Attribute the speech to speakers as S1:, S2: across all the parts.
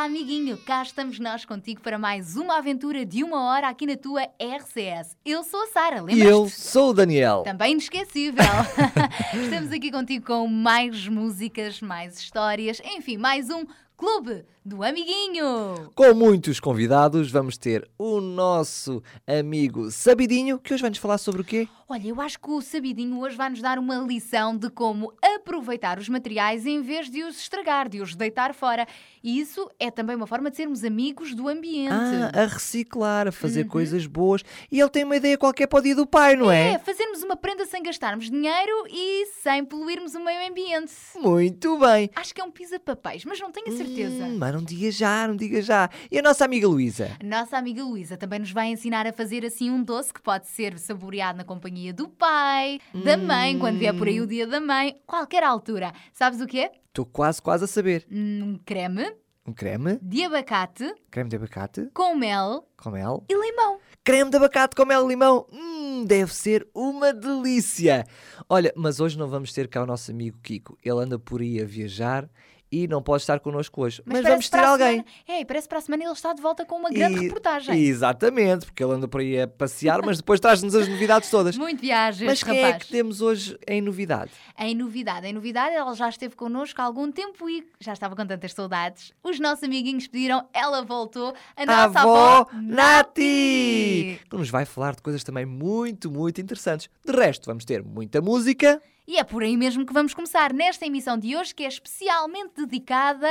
S1: Olá, amiguinho. Cá estamos nós contigo para mais uma aventura de uma hora aqui na tua RCS. Eu sou a Sara,
S2: E
S1: lembras-te?
S2: eu sou o Daniel.
S1: Também inesquecível. Estamos aqui contigo com mais músicas, mais histórias, enfim, mais um Clube do Amiguinho.
S2: Com muitos convidados, vamos ter o nosso amigo Sabidinho, que hoje vai-nos falar sobre o quê?
S1: Olha, eu acho que o Sabidinho hoje vai nos dar uma lição de como aproveitar os materiais em vez de os estragar, de os deitar fora. E isso é também uma forma de sermos amigos do ambiente.
S2: Ah, a reciclar, a fazer coisas boas. E ele tem uma ideia qualquer para o dia do pai, não é?
S1: É, fazermos uma prenda sem gastarmos dinheiro e sem poluirmos o meio ambiente.
S2: Muito bem.
S1: Acho que é um pisa-papéis, mas não tenho a certeza.
S2: Hum, não diga já, não diga já. E a nossa amiga Luísa?
S1: A nossa amiga Luísa também nos vai ensinar a fazer assim um doce que pode ser saboreado na companhia do pai, da mãe, quando vier por aí o dia da mãe, qualquer altura. Sabes o quê?
S2: Estou quase, quase a saber.
S1: Um creme
S2: Um creme,
S1: de abacate
S2: creme de abacate,
S1: com mel
S2: com mel.
S1: e limão.
S2: Creme de abacate com mel e limão. Hum, deve ser uma delícia. Olha, mas hoje não vamos ter cá o nosso amigo Kiko. Ele anda por aí a viajar e não pode estar connosco hoje. Mas,
S1: parece
S2: vamos ter alguém.
S1: semana- É, e parece que para a semana ele está de volta com uma grande
S2: E-
S1: reportagem.
S2: Exatamente, porque ele anda por aí a passear, mas depois traz-nos as novidades todas.
S1: Muito viagem,
S2: Mas quem é
S1: rapaz.
S2: que temos hoje em novidade?
S1: Em novidade, em novidade, ela já esteve connosco há algum tempo e já estava com tantas saudades. Os nossos amiguinhos pediram, ela voltou, a
S2: A
S1: nossa
S2: avó
S1: avó,
S2: Nati! Que nos vai falar de coisas também muito, muito interessantes. De resto, vamos ter muita música.
S1: E é por aí mesmo que vamos começar nesta emissão de hoje, que é especialmente dedicada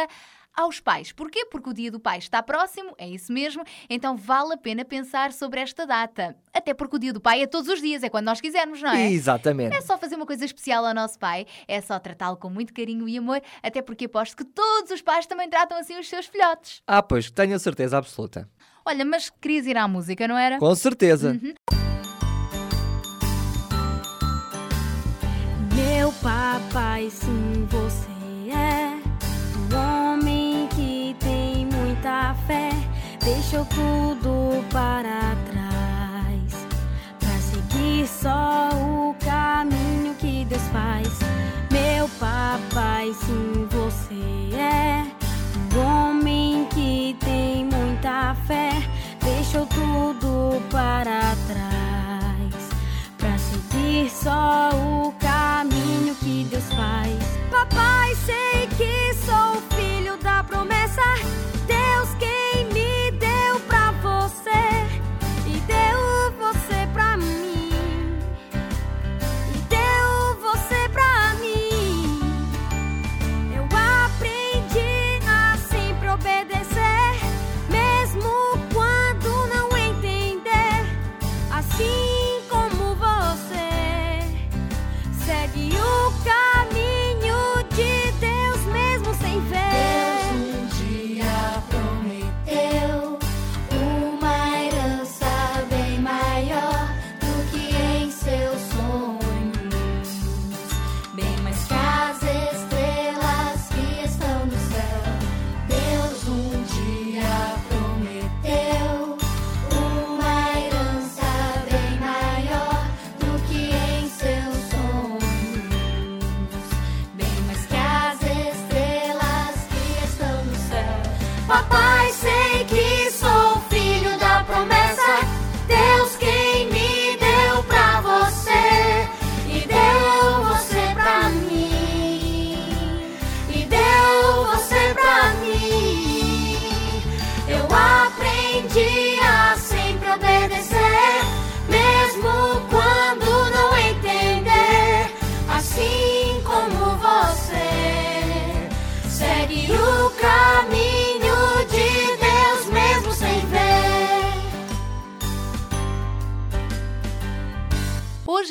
S1: aos pais. Porquê? Porque o Dia do Pai está próximo, é isso mesmo, então vale a pena pensar sobre esta data. Até porque o Dia do Pai é todos os dias, é quando nós quisermos, não é?
S2: Exatamente.
S1: É só fazer uma coisa especial ao nosso pai, é só tratá-lo com muito carinho e amor, até porque aposto que todos os pais também tratam assim os seus filhotes.
S2: Ah, pois, tenho a certeza absoluta.
S1: Olha, mas querias ir à música, não era?
S2: Com certeza.
S1: Uhum.
S3: Papai, sim, você é um homem que tem muita fé. Deixou tudo para trás pra seguir só o caminho que Deus faz. Meu papai, sim, você é um homem que tem muita fé. Deixou tudo para trás seguir só o caminho que Deus faz. Papai, sei que sou filho da promessa.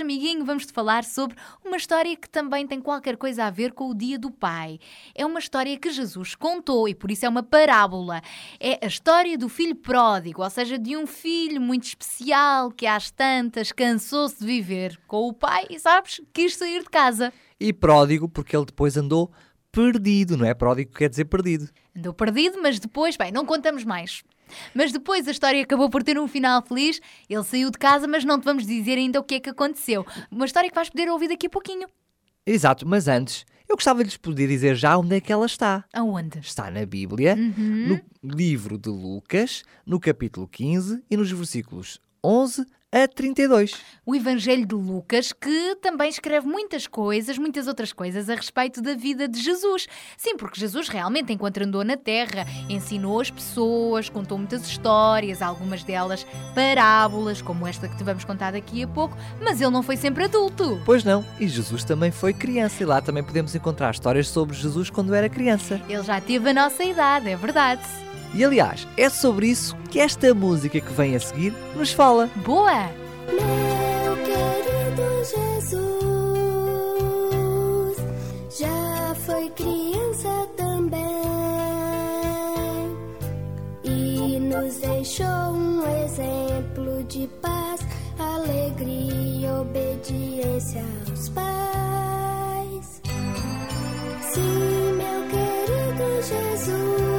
S1: Amiguinho, vamos-te falar sobre uma história que também tem qualquer coisa a ver com o Dia do Pai. É uma história que Jesus contou e por isso é uma parábola. É a história do filho pródigo, ou seja, de um filho muito especial que às tantas cansou-se de viver com o pai e, sabes, quis sair de casa.
S2: E pródigo porque ele depois andou perdido, não é? Pródigo quer dizer perdido.
S1: Andou perdido, mas depois, bem, não contamos mais. Mas depois a história acabou por ter um final feliz. Ele saiu de casa, mas não te vamos dizer ainda o que é que aconteceu. Uma história que vais poder ouvir daqui a pouquinho.
S2: Exato, mas antes, eu gostava de lhes poder dizer já onde é que ela está.
S1: Aonde?
S2: Está na Bíblia,
S1: Uhum.
S2: no livro de Lucas, no capítulo 15 e nos versículos 11 a 32.
S1: O Evangelho de Lucas, que também escreve muitas coisas, muitas outras coisas a respeito da vida de Jesus. Sim, porque Jesus realmente, enquanto andou na terra, ensinou as pessoas, contou muitas histórias, algumas delas parábolas, como esta que te vamos contar daqui a pouco, mas ele não foi sempre adulto.
S2: Pois não, e Jesus também foi criança, e lá também podemos encontrar histórias sobre Jesus quando era criança.
S1: Ele já teve a nossa idade, é verdade.
S2: E aliás, é sobre isso que esta música que vem a seguir nos fala.
S1: Boa!
S4: Meu querido Jesus já foi criança também e nos deixou um exemplo de paz, alegria e obediência aos pais. Sim, meu querido Jesus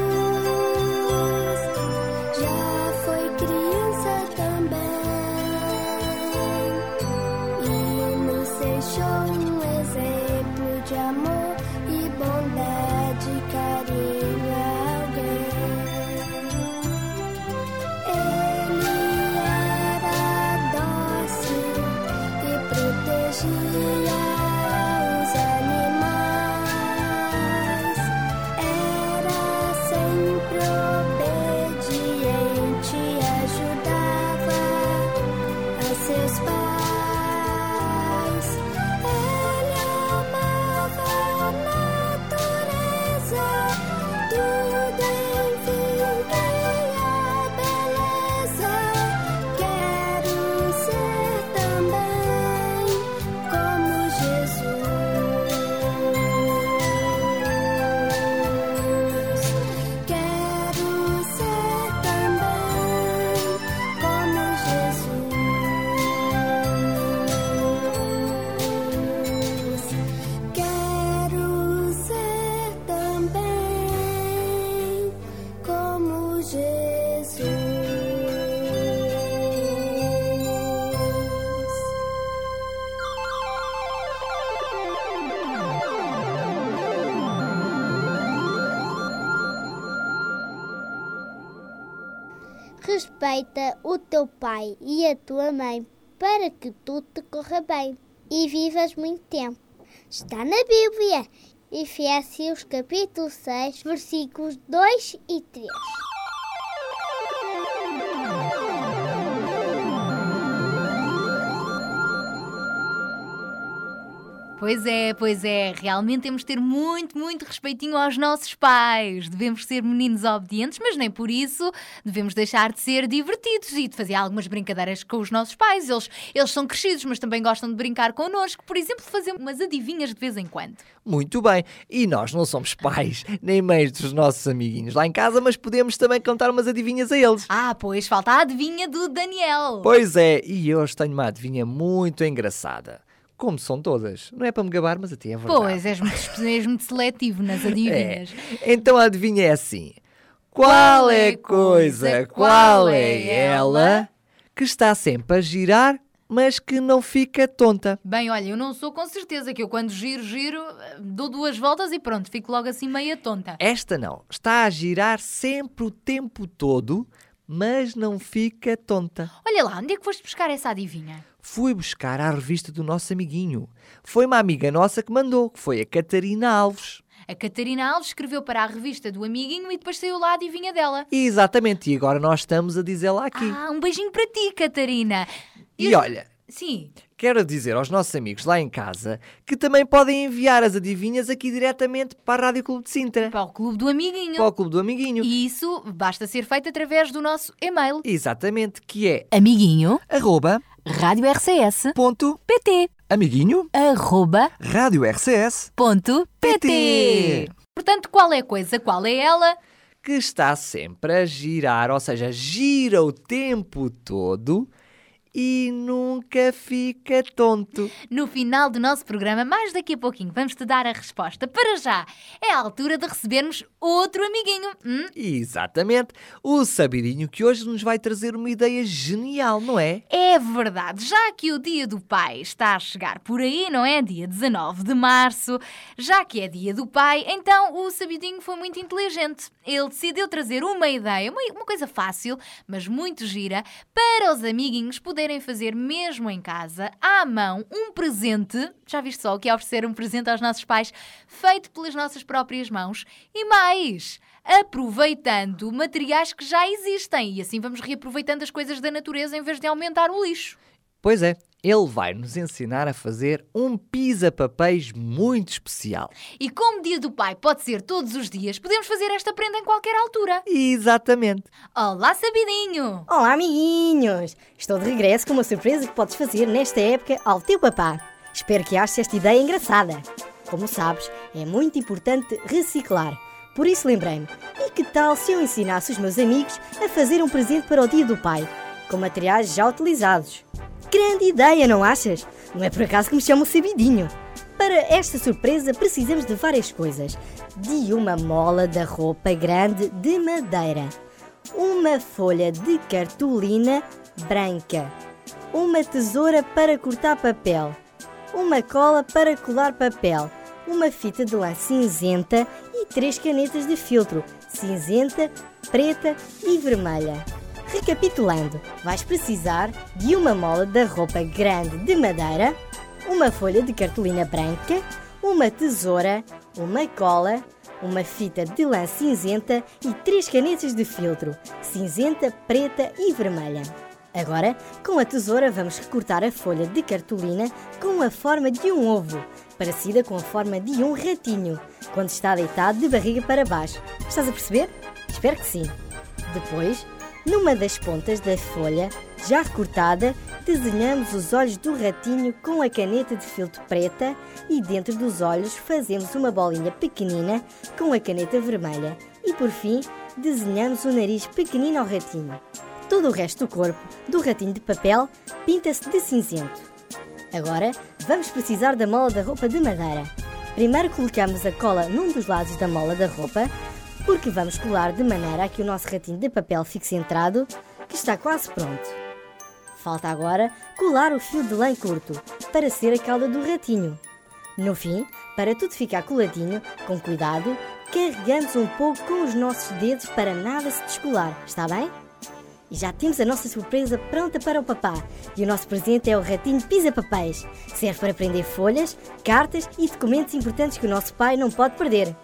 S5: Respeita o teu pai e a tua mãe para que tudo te corra bem e vivas muito tempo. Está na Bíblia, Efésios capítulo 6, versículos 2 e 3.
S1: Pois é, pois é. Realmente temos de ter muito, muito respeitinho aos nossos pais. Devemos ser meninos obedientes, mas nem por isso devemos deixar de ser divertidos e de fazer algumas brincadeiras com os nossos pais. Eles, eles são crescidos, mas também gostam de brincar connosco. Por exemplo, de fazer umas adivinhas de vez em quando.
S2: Muito bem, e nós não somos pais nem mães dos nossos amiguinhos lá em casa, mas podemos também contar umas adivinhas a eles.
S1: Ah, pois falta a adivinha do Daniel.
S2: Pois é, e hoje tenho uma adivinha muito engraçada. Como são todas. Não é para me gabar, mas até é verdade.
S1: Pois, és muito, és muito seletivo nas adivinhas.
S2: É. Então a adivinha é assim: Qual é a coisa, qual é ela que está sempre a girar, mas que não fica tonta?
S1: Bem, olha, eu não sou com certeza que eu quando giro, giro, dou duas voltas e pronto, fico logo assim meia tonta.
S2: Esta não. Está a girar sempre o tempo todo, mas não fica tonta.
S1: Olha lá, onde é que foste buscar essa adivinha?
S2: Fui buscar a revista do nosso amiguinho. Foi uma amiga nossa que mandou, que foi a Catarina Alves.
S1: A Catarina Alves escreveu para a revista do amiguinho e depois saiu lá a adivinha dela.
S2: Exatamente, e agora nós estamos a dizê-la aqui.
S1: Ah, um beijinho para ti, Catarina.
S2: e olha,
S1: Sim,
S2: quero dizer aos nossos amigos lá em casa que também podem enviar as adivinhas aqui diretamente para a Rádio Clube de Sintra,
S1: para o clube do amiguinho.
S2: para o Clube do Amiguinho.
S1: E isso basta ser feito através do nosso e-mail.
S2: Exatamente, que é
S6: Amiguinho,
S2: arroba
S7: radiorcs.pt
S2: Ponto. Amiguinho.
S7: arroba
S2: Rádio RCS.
S7: ponto
S2: PT.
S7: pt.
S1: Portanto, qual é a coisa? Qual é ela?
S2: Que está sempre a girar, ou seja, gira o tempo todo e nunca fica tonto.
S1: No final do nosso programa, mais daqui a pouquinho, vamos te dar a resposta. Para já, é a altura de recebermos outro amiguinho. Hum?
S2: Exatamente. O sabidinho que hoje nos vai trazer uma ideia genial, não é?
S1: É verdade, já que o Dia do Pai está a chegar por aí, não é? Dia 19 de março, já que é Dia do Pai, então o Sabidinho foi muito inteligente. Ele decidiu trazer uma ideia, uma, uma coisa fácil, mas muito gira, para os amiguinhos poderem fazer mesmo em casa, à mão, um presente. Já viste só o que é oferecer um presente aos nossos pais, feito pelas nossas próprias mãos? E mais, aproveitando materiais que já existem. E assim vamos reaproveitando as coisas da natureza em vez de aumentar o lixo.
S2: Pois é, ele vai nos ensinar a fazer um pisa-papéis muito especial.
S1: E como Dia do Pai pode ser todos os dias, podemos fazer esta prenda em qualquer altura.
S2: Exatamente.
S1: Olá, Sabidinho!
S8: Olá, amiguinhos! Estou de regresso com uma surpresa que podes fazer nesta época ao teu papá. Espero que aches esta ideia engraçada. Como sabes, é muito importante reciclar. Por isso lembrei-me, e que tal se eu ensinasse os meus amigos a fazer um presente para o Dia do Pai, com materiais já utilizados? Grande ideia, não achas? Não é por acaso que me chamam Sabidinho. Para esta surpresa precisamos de várias coisas. De uma mola da roupa grande de madeira, uma folha de cartolina branca, uma tesoura para cortar papel, uma cola para colar papel, uma fita de lã cinzenta e três canetas de filtro cinzenta, preta e vermelha. Recapitulando, vais precisar de uma mola da roupa grande de madeira, uma folha de cartolina branca, uma tesoura, uma cola, uma fita de lã cinzenta e três canetas de filtro cinzenta, preta e vermelha. Agora, com a tesoura, vamos recortar a folha de cartolina com a forma de um ovo, parecida com a forma de um ratinho, quando está deitado de barriga para baixo. Estás a perceber? Espero que sim. Depois, numa das pontas da folha, já recortada, desenhamos os olhos do ratinho com a caneta de filtro preta e dentro dos olhos fazemos uma bolinha pequenina com a caneta vermelha. E por fim, desenhamos o nariz pequenino ao ratinho. Todo o resto do corpo do ratinho de papel pinta-se de cinzento. Agora vamos precisar da mola da roupa de madeira. Primeiro colocamos a cola num dos lados da mola da roupa, porque vamos colar de maneira a que o nosso ratinho de papel fique centrado, que está quase pronto. Falta agora colar o fio de lã curto, para ser a cauda do ratinho. No fim, para tudo ficar coladinho, com cuidado, carregamos um pouco com os nossos dedos para nada se descolar, está bem? E já temos a nossa surpresa pronta para o papá. E o nosso presente é o ratinho Pisa Papéis. Serve para prender folhas, cartas e documentos importantes que o nosso pai não pode perder.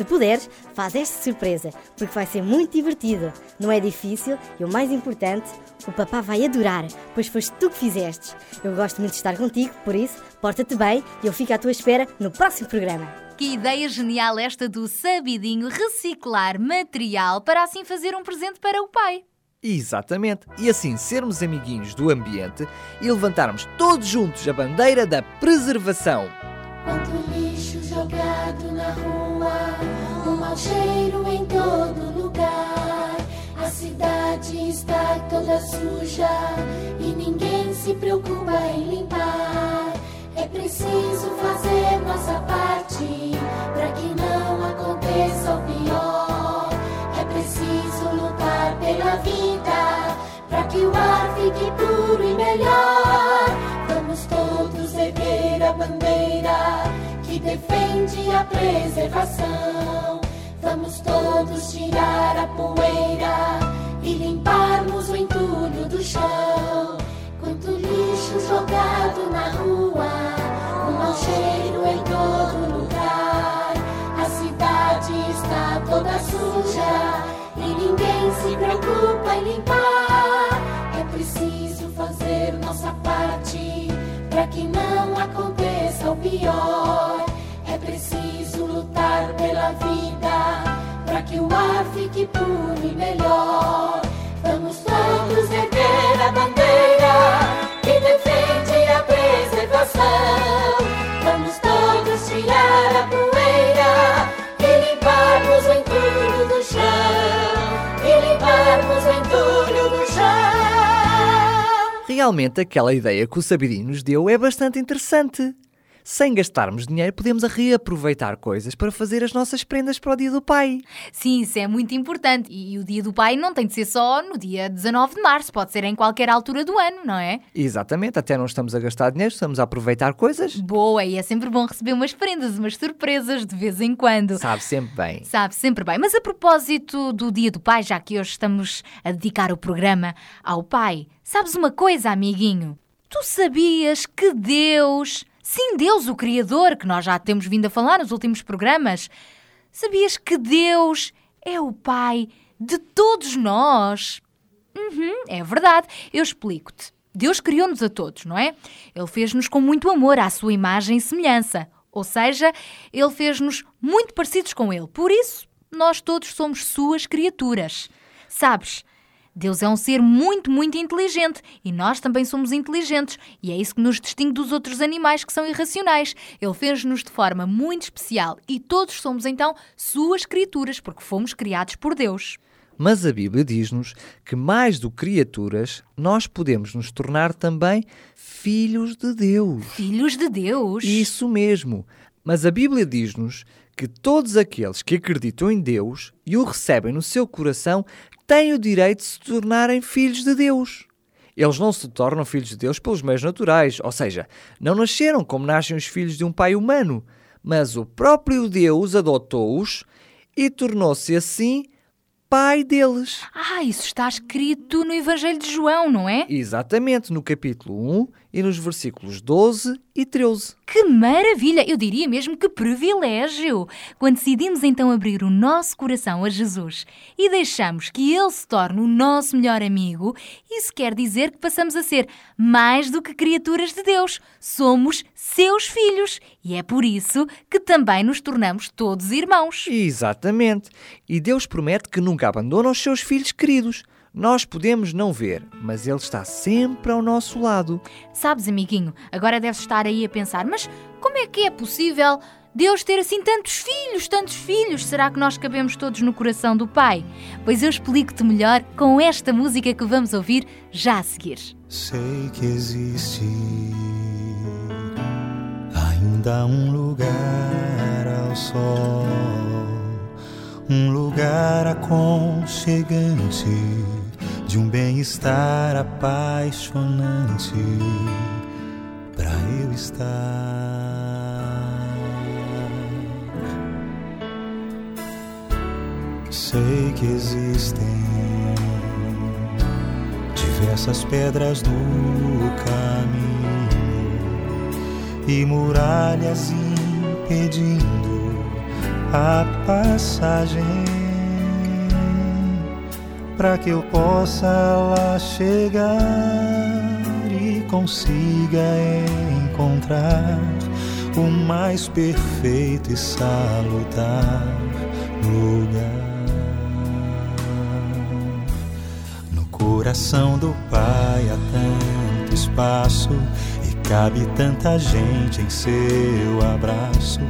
S8: Se puderes, faz esta surpresa, porque vai ser muito divertido. Não é difícil e o mais importante, o papá vai adorar, pois foste tu que fizestes. Eu gosto muito de estar contigo, por isso, porta-te bem e eu fico à tua espera no próximo programa.
S1: Que ideia genial esta do Sabidinho reciclar material para assim fazer um presente para o pai.
S2: Exatamente. E assim sermos amiguinhos do ambiente e levantarmos todos juntos a bandeira da preservação.
S9: Quanto lixo jogado na rua, cheiro em todo lugar. A cidade está toda suja e ninguém se preocupa em limpar. É preciso fazer nossa parte para que não aconteça o pior. É preciso lutar pela vida para que o ar fique puro e melhor. Vamos todos erguer a bandeira que defende a preservação. Vamos todos tirar a poeira e limparmos o entulho do chão. Quanto lixo jogado na rua, um mau cheiro em todo lugar. A cidade está toda suja e ninguém se preocupa em limpar. É preciso fazer nossa parte para que não aconteça o pior. É preciso lutar pela vida, para que o ar fique puro e melhor. Vamos todos erguer a bandeira que defende a preservação. Vamos todos tirar a poeira e limparmos o entulho do chão. E limparmos o entulho do chão.
S2: Realmente, aquela ideia que o Sabidinho nos deu é bastante interessante. Sem gastarmos dinheiro, podemos reaproveitar coisas para fazer as nossas prendas para o Dia do Pai.
S1: Sim, isso é muito importante. E o dia do pai não tem de ser só no dia 19 de março, pode ser em qualquer altura do ano, não é?
S2: Exatamente, até não estamos a gastar dinheiro, estamos a aproveitar coisas.
S1: Boa, e é sempre bom receber umas prendas, umas surpresas de vez em quando.
S2: Sabe sempre bem.
S1: Sabe, sempre bem. Mas a propósito do Dia do Pai, já que hoje estamos a dedicar o programa ao Pai, sabes uma coisa, amiguinho? Tu sabias que Deus, sim, Deus, o Criador, que nós já temos vindo a falar nos últimos programas, sabias que Deus é o Pai de todos nós? Uhum, é verdade. Eu explico-te. Deus criou-nos a todos, não é? Ele fez-nos com muito amor à sua imagem e semelhança. Ou seja, ele fez-nos muito parecidos com ele. Por isso, nós todos somos suas criaturas. Sabes, Deus é um ser muito, muito inteligente e nós também somos inteligentes e é isso que nos distingue dos outros animais que são irracionais. Ele fez-nos de forma muito especial e todos somos então suas criaturas porque fomos criados por Deus.
S2: Mas a Bíblia diz-nos que, mais do que criaturas, nós podemos nos tornar também filhos de Deus.
S1: Filhos de Deus.
S2: Isso mesmo. Mas a Bíblia diz-nos que todos aqueles que acreditam em Deus e o recebem no seu coração têm o direito de se tornarem filhos de Deus. Eles não se tornam filhos de Deus pelos meios naturais, ou seja, não nasceram como nascem os filhos de um pai humano, mas o próprio Deus adotou-os e tornou-se assim pai deles.
S1: Ah, isso está escrito no Evangelho de João, não é?
S2: Exatamente, no capítulo 1 e nos versículos 12 e 13.
S1: Que maravilha! Eu diria mesmo que privilégio! Quando decidimos então abrir o nosso coração a Jesus e deixamos que Ele se torne o nosso melhor amigo, isso quer dizer que passamos a ser mais do que criaturas de Deus. Somos seus filhos e é por isso que também nos tornamos todos irmãos.
S2: Exatamente. E Deus promete que nunca abandona os seus filhos queridos. Nós podemos não ver, mas Ele está sempre ao nosso lado.
S1: Sabes, amiguinho, agora deves estar aí a pensar, mas como é que é possível Deus ter assim tantos filhos, tantos filhos? Será que nós cabemos todos no coração do Pai? Pois eu explico-te melhor com esta música que vamos ouvir já a seguir.
S10: Sei que existe ainda um lugar ao sol, um lugar aconchegante de um bem-estar apaixonante para eu estar. Sei que existem diversas pedras no caminho e muralhas impedindo a passagem para que eu possa lá chegar e consiga encontrar o mais perfeito e salutar lugar. No coração do Pai há tanto espaço e cabe tanta gente em seu abraço.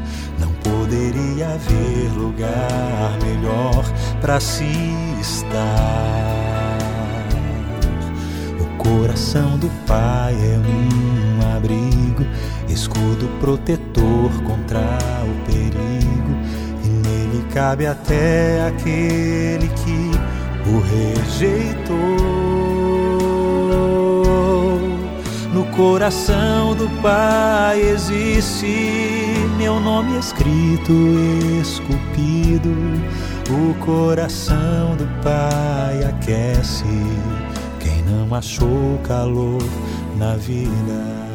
S10: Não poderia haver lugar melhor para se estar. O coração do Pai é um abrigo, escudo protetor contra o perigo, e nele cabe até aquele que o rejeitou. Coração do Pai existe meu nome escrito, esculpido. O coração do Pai aquece quem não achou calor na vida.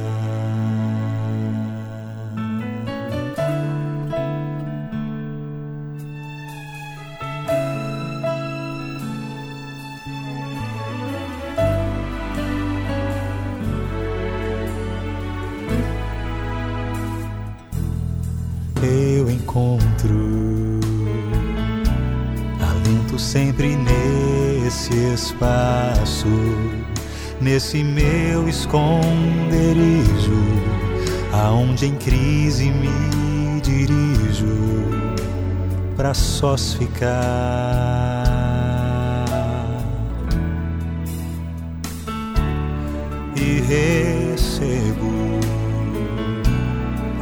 S10: nesse meu esconderijo, aonde em crise me dirijo para sós ficar e recebo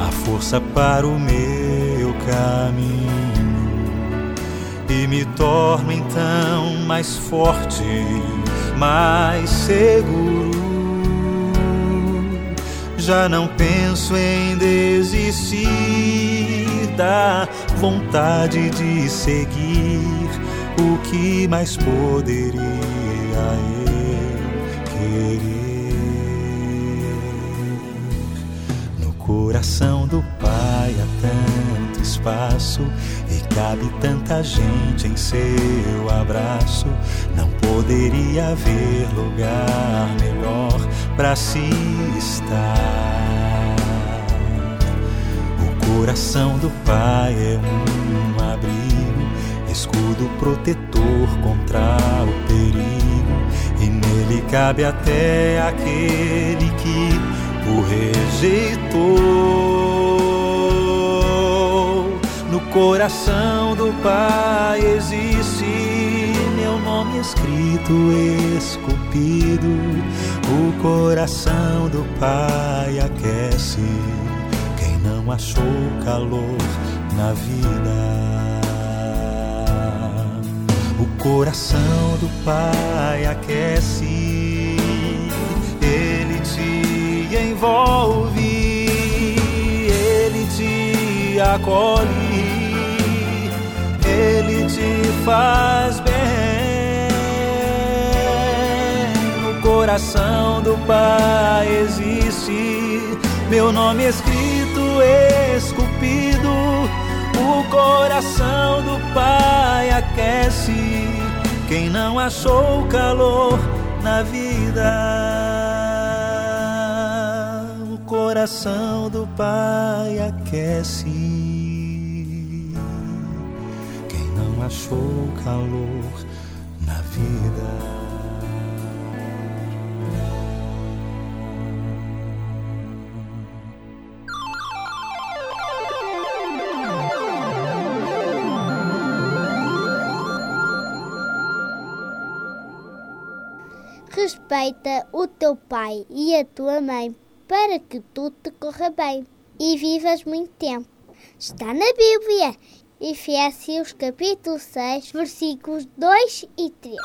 S10: a força para o meu caminho. E me torno então mais forte mais seguro. Já não penso em desistir da vontade de seguir o que mais poderia eu querer. No coração do Pai há tanto espaço cabe tanta gente em seu abraço. Não poderia haver lugar melhor para se estar. O coração do Pai é um abrigo, escudo protetor contra o perigo, e nele cabe até aquele que o rejeitou. Coração do Pai existe meu nome escrito, esculpido. O coração do Pai aquece quem não achou calor na vida. O coração do Pai aquece, ele te envolve, ele te acolhe, ele te faz bem. No coração do Pai existe meu nome escrito, esculpido. O coração do Pai aquece quem não achou calor na vida. O coração do Pai aquece achou calor na vida.
S5: Respeita o teu pai e a tua mãe para que tudo te corra bem e vivas muito tempo. Está na Bíblia, Efésios capítulo 6, versículos 2 e 3.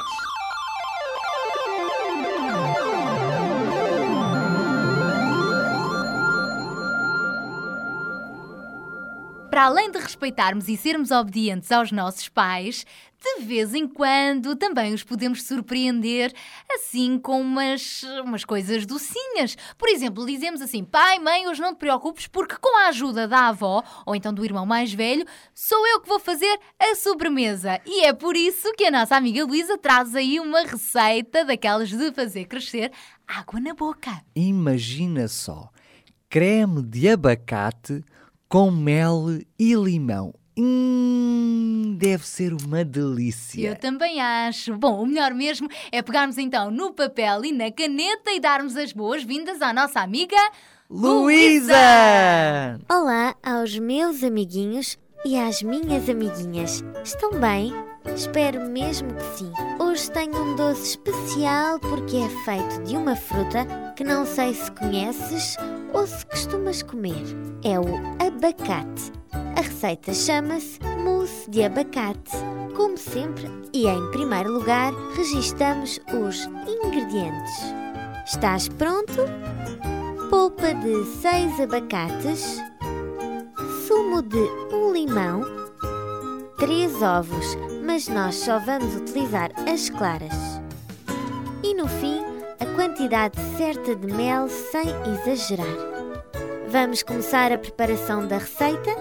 S1: Para além de respeitarmos e sermos obedientes aos nossos pais, de vez em quando também os podemos surpreender assim com umas, umas coisas docinhas. Por exemplo, dizemos assim: pai, mãe, hoje não te preocupes porque com a ajuda da avó ou então do irmão mais velho, sou eu que vou fazer a sobremesa. E é por isso que a nossa amiga Luísa traz aí uma receita daquelas de fazer crescer água na boca.
S2: Imagina só, creme de abacate com mel e limão. Hum, deve ser uma delícia.
S1: Eu também acho. Bom, o melhor mesmo é pegarmos então no papel e na caneta e darmos as boas-vindas à nossa amiga
S2: Luísa!
S11: Olá aos meus amiguinhos e às minhas amiguinhas. Estão bem? Espero mesmo que sim. Hoje tenho um doce especial porque é feito de uma fruta que não sei se conheces ou se costumas comer. É o abacate. A receita chama-se mousse de abacate. Como sempre, e em primeiro lugar, registamos os ingredientes. Estás pronto? Polpa de 6 abacates, sumo de um limão, 3 ovos, mas nós só vamos utilizar as claras. E no fim, a quantidade certa de mel sem exagerar. Vamos começar a preparação da receita?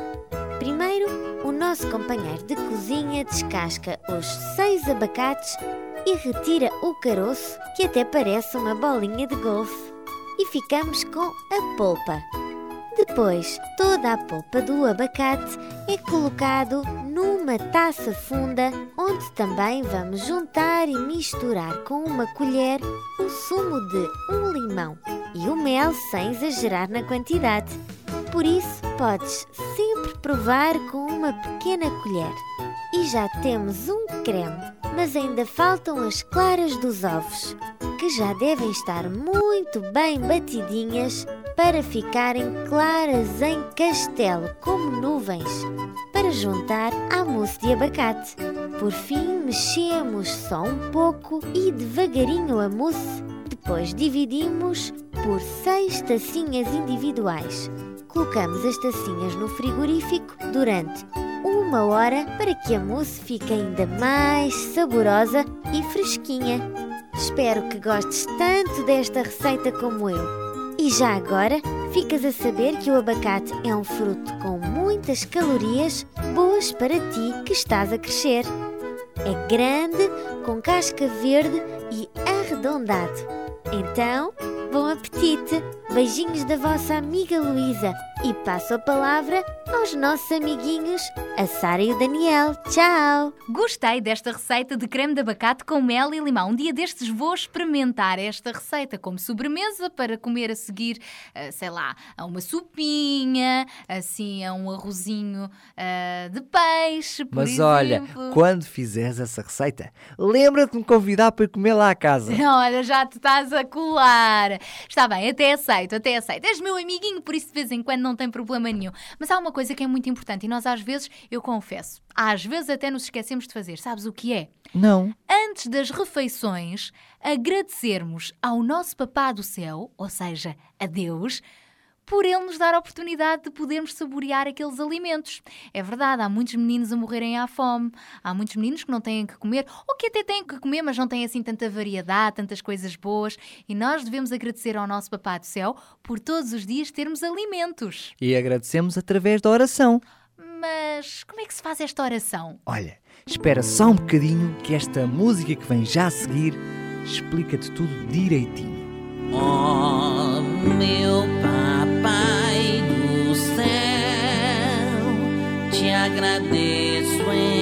S11: Primeiro, o nosso companheiro de cozinha descasca os 6 abacates e retira o caroço, que até parece uma bolinha de golfe. E ficamos com a polpa. Depois, toda a polpa do abacate é colocado numa taça funda, onde também vamos juntar e misturar com uma colher o sumo de um limão e o mel sem exagerar na quantidade. Por isso, podes sempre provar com uma pequena colher. E já temos um creme, mas ainda faltam as claras dos ovos, que já devem estar muito bem batidinhas para ficarem claras em castelo, como nuvens, para juntar à mousse de abacate. Por fim, mexemos só um pouco e devagarinho a mousse. Depois dividimos por seis tacinhas individuais. Colocamos as tacinhas no frigorífico durante uma hora para que a mousse fique ainda mais saborosa e fresquinha. Espero que gostes tanto desta receita como eu. E já agora, ficas a saber que o abacate é um fruto com muitas calorias boas para ti que estás a crescer. É grande, com casca verde e arredondado. Então, bom apetite! Beijinhos da vossa amiga Luísa e passo a palavra aos nossos amiguinhos, a Sara e o Daniel. Tchau!
S1: Gostei desta receita de creme de abacate com mel e limão. Um dia destes vou experimentar esta receita como sobremesa para comer a seguir, uh, sei lá, a uma sopinha, assim, a um arrozinho uh, de peixe, por
S2: Mas
S1: exemplo.
S2: olha, quando fizeres essa receita, lembra-te de me convidar para ir comer lá à casa.
S1: Olha, já te estás a colar. Está bem, até aceito, até aceito. És meu amiguinho, por isso de vez em quando não tem problema nenhum. Mas há uma coisa que é muito importante e nós às vezes, eu confesso, às vezes até nos esquecemos de fazer. Sabes o que é?
S2: Não.
S1: Antes das refeições, agradecermos ao nosso Papá do Céu, ou seja, a Deus, por ele nos dar a oportunidade de podermos saborear aqueles alimentos. É verdade, há muitos meninos a morrerem à fome, há muitos meninos que não têm que comer, ou que até têm que comer, mas não têm assim tanta variedade, tantas coisas boas, e nós devemos agradecer ao nosso Papá do Céu por todos os dias termos alimentos.
S2: E agradecemos através da oração.
S1: Mas como é que se faz esta oração?
S2: Olha, espera só um bocadinho que esta música que vem já a seguir explica-te tudo direitinho.
S12: Oh, meu agradeço em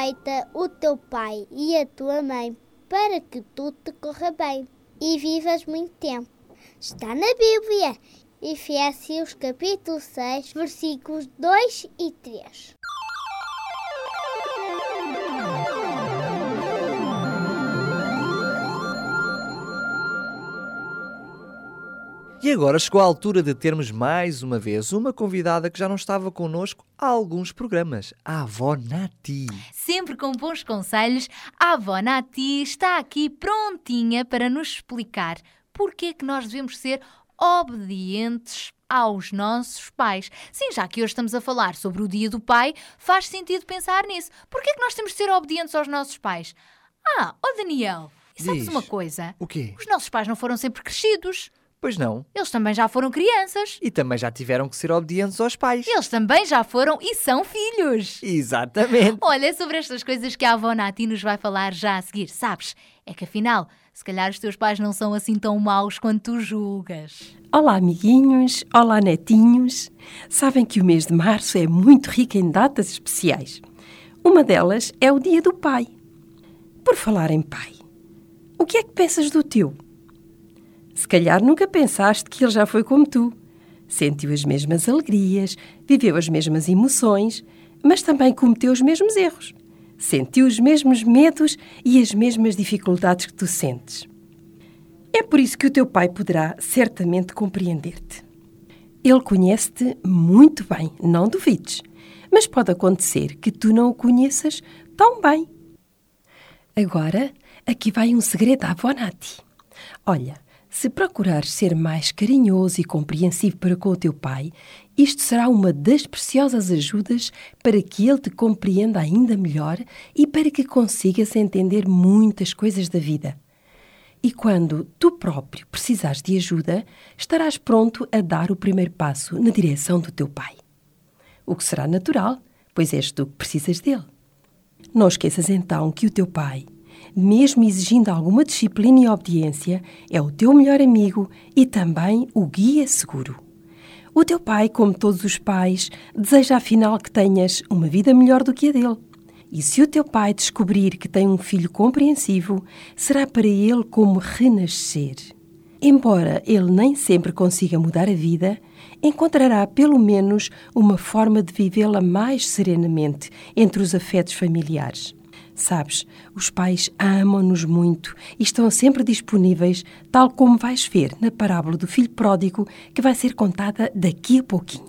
S5: Respeita o teu pai e a tua mãe para que tudo te corra bem e vivas muito tempo. Está na Bíblia, Efésios capítulo 6, versículos 2 e 3.
S2: E agora chegou a altura de termos mais uma vez uma convidada que já não estava connosco há alguns programas, a avó Nati.
S1: Sempre com bons conselhos, a avó Nati está aqui prontinha para nos explicar porque é que nós devemos ser obedientes aos nossos pais. Sim, já que hoje estamos a falar sobre o Dia do Pai, faz sentido pensar nisso. Porquê é que nós temos de ser obedientes aos nossos pais? Ah, ó Daniel, e sabes
S2: Diz.
S1: uma coisa?
S2: O quê?
S1: Os nossos pais não foram sempre crescidos.
S2: Pois não.
S1: Eles também já foram crianças.
S2: E também já tiveram que ser obedientes aos pais.
S1: Eles também já foram e são filhos.
S2: Exatamente.
S1: Olha, é sobre estas coisas que a avó Nati nos vai falar já a seguir, sabes? É que afinal, se calhar os teus pais não são assim tão maus quanto tu julgas.
S13: Olá, amiguinhos. Olá, netinhos. Sabem que o mês de março é muito rico em datas especiais. Uma delas é o Dia do Pai. Por falar em pai, o que é que pensas do teu? Se calhar nunca pensaste que ele já foi como tu. Sentiu as mesmas alegrias, viveu as mesmas emoções, mas também cometeu os mesmos erros. Sentiu os mesmos medos e as mesmas dificuldades que tu sentes. É por isso que o teu pai poderá certamente compreender-te. Ele conhece-te muito bem, não duvides, mas pode acontecer que tu não o conheças tão bem. Agora, aqui vai um segredo à Nati. Olha, Se procurares ser mais carinhoso e compreensivo para com o teu pai, isto será uma das preciosas ajudas para que ele te compreenda ainda melhor e para que consigas entender muitas coisas da vida. E quando tu próprio precisares de ajuda, estarás pronto a dar o primeiro passo na direção do teu pai. O que será natural, pois és tu que precisas dele. Não esqueças então que o teu pai, mesmo exigindo alguma disciplina e obediência, é o teu melhor amigo e também o guia seguro. O teu pai, como todos os pais, deseja afinal que tenhas uma vida melhor do que a dele. E se o teu pai descobrir que tem um filho compreensivo, será para ele como renascer. Embora ele nem sempre consiga mudar a vida, encontrará pelo menos uma forma de vivê-la mais serenamente entre os afetos familiares. Sabes, os pais amam-nos muito e estão sempre disponíveis, tal como vais ver na parábola do filho pródigo que vai ser contada daqui a pouquinho.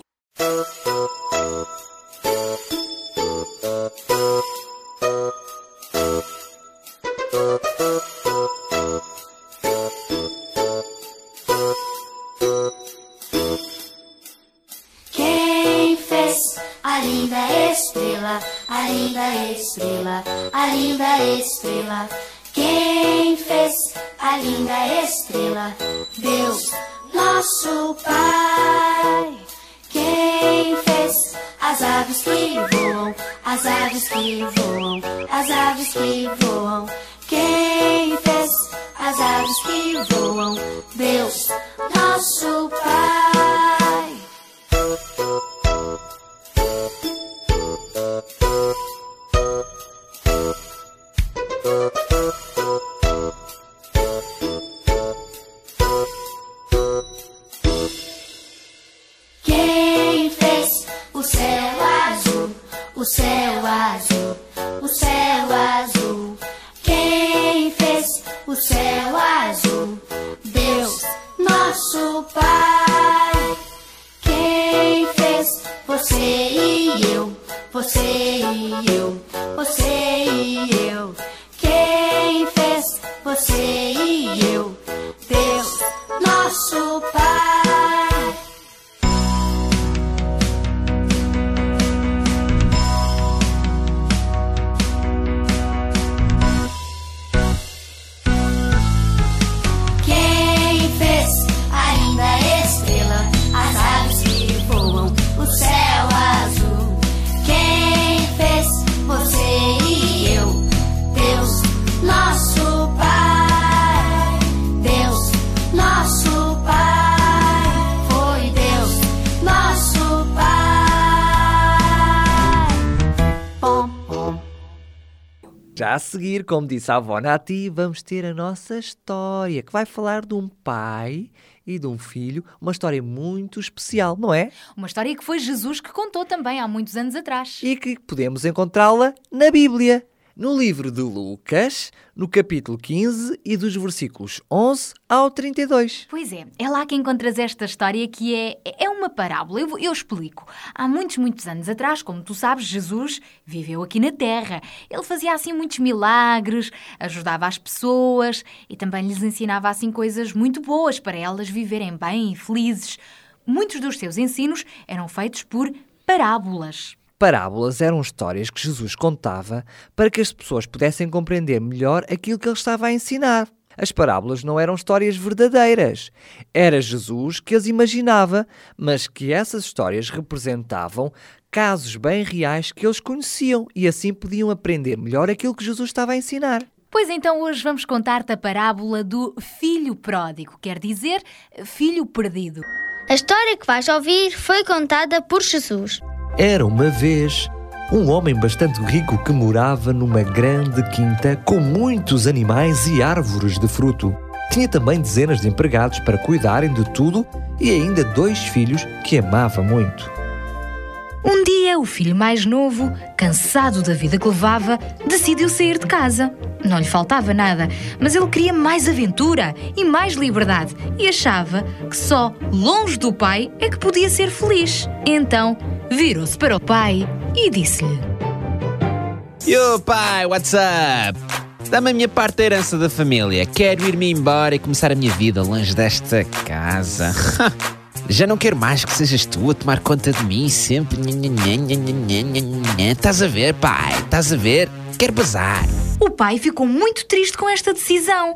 S9: A linda estrela, a linda estrela, a linda estrela? Quem fez a linda estrela? Deus, nosso Pai. Quem fez as aves que voam, as aves que voam, as aves que voam? Quem fez as aves que voam? Deus, nosso Pai. Quem fez o céu azul, o céu azul, o céu azul? Quem fez o céu azul? Deus, nosso Pai. Quem fez você e eu, você e eu, você e eu? Você e eu? Deus, nosso Pai.
S2: Já a seguir, como disse a avó Nati, vamos ter a nossa história, que vai falar de um pai e de um filho, uma história muito especial, não é?
S1: Uma história que foi Jesus que contou também há muitos anos atrás.
S2: E que podemos encontrá-la na Bíblia, no livro de Lucas, no capítulo 15 e dos versículos 11 ao 32.
S1: Pois é, é lá que encontras esta história que é, é uma parábola. Eu, eu explico. Há muitos, muitos anos atrás, como tu sabes, Jesus viveu aqui na Terra. Ele fazia assim muitos milagres, ajudava as pessoas e também lhes ensinava assim coisas muito boas para elas viverem bem e felizes. Muitos dos seus ensinos eram feitos por parábolas.
S2: Parábolas eram histórias que Jesus contava para que as pessoas pudessem compreender melhor aquilo que ele estava a ensinar. As parábolas não eram histórias verdadeiras. Era Jesus que as imaginava, mas que essas histórias representavam casos bem reais que eles conheciam e assim podiam aprender melhor aquilo que Jesus estava a ensinar.
S1: Pois então hoje vamos contar-te a parábola do filho pródigo, quer dizer, filho perdido.
S5: A história que vais ouvir foi contada por Jesus.
S2: Era uma vez um homem bastante rico que morava numa grande quinta com muitos animais e árvores de fruto. Tinha também dezenas de empregados para cuidarem de tudo e ainda dois filhos que amava muito.
S1: Um dia, o filho mais novo, cansado da vida que levava, decidiu sair de casa. Não lhe faltava nada, mas ele queria mais aventura e mais liberdade e achava que só longe do pai é que podia ser feliz. Então, virou-se para o pai e disse-lhe:
S14: Yo, pai, what's up? dá-me a minha parte da herança da família. Quero ir-me embora e começar a minha vida longe desta casa. Já não quero mais que sejas tu a tomar conta de mim sempre. Estás a ver, pai? Estás a ver? Quero bazar.
S1: O pai ficou muito triste com esta decisão.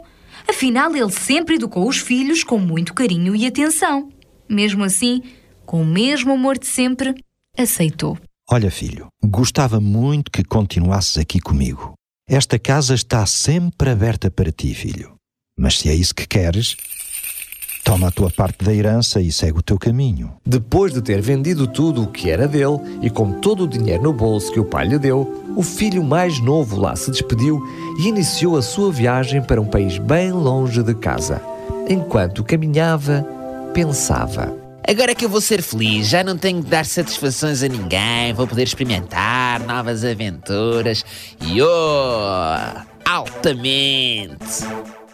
S1: Afinal, ele sempre educou os filhos com muito carinho e atenção. Mesmo assim, com o mesmo amor de sempre, aceitou.
S15: Olha, filho, gostava muito que continuasses aqui comigo. Esta casa está sempre aberta para ti, filho. Mas se é isso que queres, toma a tua parte da herança e segue o teu caminho.
S2: Depois de ter vendido tudo o que era dele e com todo o dinheiro no bolso que o pai lhe deu, o filho mais novo lá se despediu e iniciou a sua viagem para um país bem longe de casa. Enquanto caminhava, pensava.
S14: Agora que eu vou ser feliz, já não tenho de dar satisfações a ninguém, vou poder experimentar novas aventuras e oh, altamente!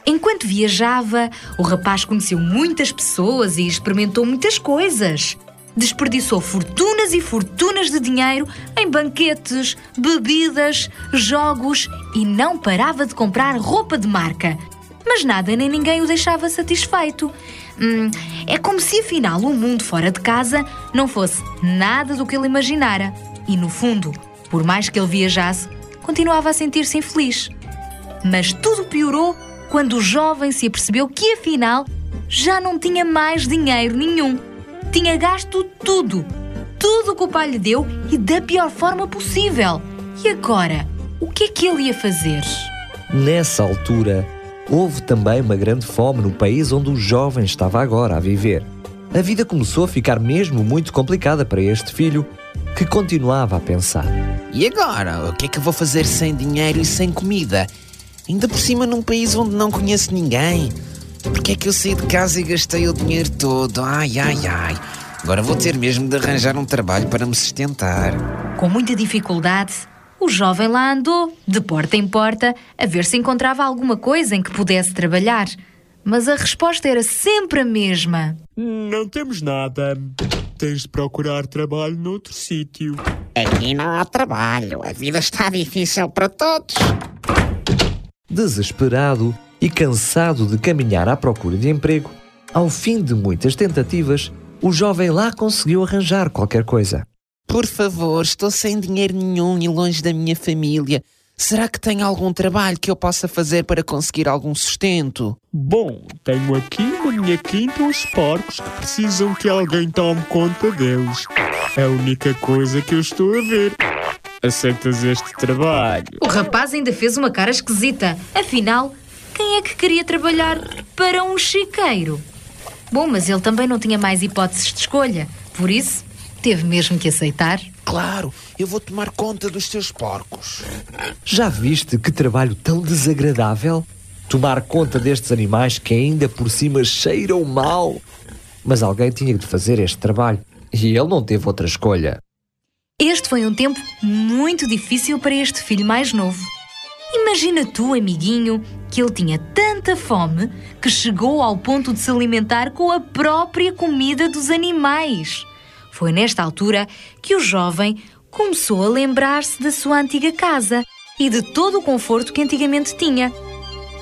S1: Enquanto viajava, o rapaz conheceu muitas pessoas e experimentou muitas coisas. Desperdiçou fortunas e fortunas de dinheiro em banquetes, bebidas, jogos e não parava de comprar roupa de marca. Mas nada nem ninguém o deixava satisfeito. Hum, é como se afinal o mundo fora de casa não fosse nada do que ele imaginara. E no fundo, por mais que ele viajasse, continuava a sentir-se infeliz. Mas tudo piorou quando o jovem se apercebeu que afinal já não tinha mais dinheiro nenhum. Tinha gasto tudo, tudo que o pai lhe deu e da pior forma possível. E agora, o que é que ele ia fazer?
S2: Nessa altura, Houve também uma grande fome no país onde o jovem estava agora a viver. A vida começou a ficar mesmo muito complicada para este filho, que continuava a pensar:
S14: E agora? O que é que eu vou fazer sem dinheiro e sem comida? Ainda por cima num país onde não conheço ninguém. Porque é que eu saí de casa e gastei o dinheiro todo? Ai, ai, ai. Agora vou ter mesmo de arranjar um trabalho para me sustentar.
S1: Com muita dificuldade, o jovem lá andou, de porta em porta, a ver se encontrava alguma coisa em que pudesse trabalhar. Mas a resposta era sempre a mesma:
S16: Não temos nada. Tens de procurar trabalho noutro sítio.
S14: Aqui não há trabalho. A vida está difícil para todos.
S2: Desesperado e cansado de caminhar à procura de emprego, ao fim de muitas tentativas, o jovem lá conseguiu arranjar qualquer coisa.
S14: Por favor, estou sem dinheiro nenhum e longe da minha família. Será que tem algum trabalho que eu possa fazer para conseguir algum sustento?
S16: Bom, tenho aqui na minha quinta os porcos que precisam que alguém tome conta deles. É a única coisa que eu estou a ver. Aceitas este trabalho?
S1: O rapaz ainda fez uma cara esquisita. Afinal, quem é que queria trabalhar para um chiqueiro? Bom, mas ele também não tinha mais hipóteses de escolha. Por isso, Teve mesmo que aceitar?
S14: Claro, eu vou tomar conta dos teus porcos.
S2: Já viste que trabalho tão desagradável? Tomar conta destes animais que ainda por cima cheiram mal. Mas alguém tinha de fazer este trabalho e ele não teve outra escolha.
S1: Este foi um tempo muito difícil para este filho mais novo. Imagina tu, amiguinho, que ele tinha tanta fome que chegou ao ponto de se alimentar com a própria comida dos animais. Foi nesta altura que o jovem começou a lembrar-se da sua antiga casa e de todo o conforto que antigamente tinha.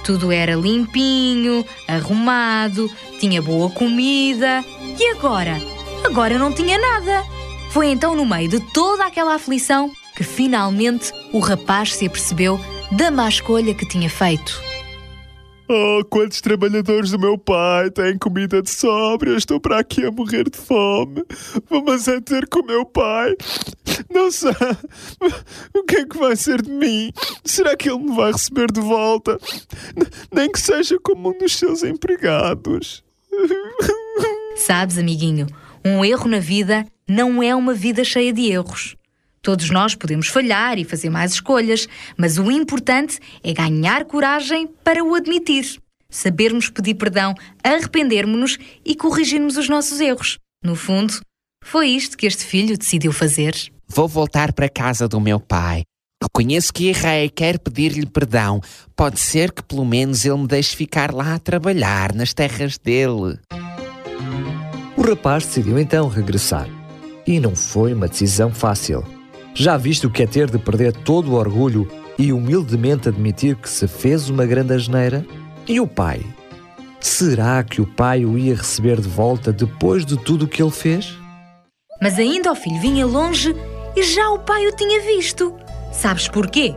S1: Tudo era limpinho, arrumado, tinha boa comida. E agora? Agora não tinha nada. Foi então no meio de toda aquela aflição que finalmente o rapaz se apercebeu da má escolha que tinha feito.
S16: Oh, quantos trabalhadores do meu pai têm comida de sobra? Eu estou para aqui a morrer de fome. Vamos é ter com o meu pai. Não sei. O que é que vai ser de mim? Será que ele me vai receber de volta? Nem que seja como um dos seus empregados.
S1: Sabes, amiguinho, um erro na vida não é uma vida cheia de erros. Todos nós podemos falhar e fazer mais escolhas, mas o importante é ganhar coragem para o admitir. Sabermos pedir perdão, arrependermos-nos e corrigirmos os nossos erros. No fundo, foi isto que este filho decidiu fazer.
S14: Vou voltar para a casa do meu pai. Reconheço que errei quero pedir-lhe perdão. Pode ser que pelo menos ele me deixe ficar lá a trabalhar nas terras dele.
S2: Rapaz decidiu então regressar. E não foi uma decisão fácil. Já viste o que é ter de perder todo o orgulho e humildemente admitir que se fez uma grande asneira? E o pai? Será que o pai o ia receber de volta depois de tudo o que ele fez?
S1: Mas ainda o filho vinha longe e já o pai o tinha visto. Sabes porquê?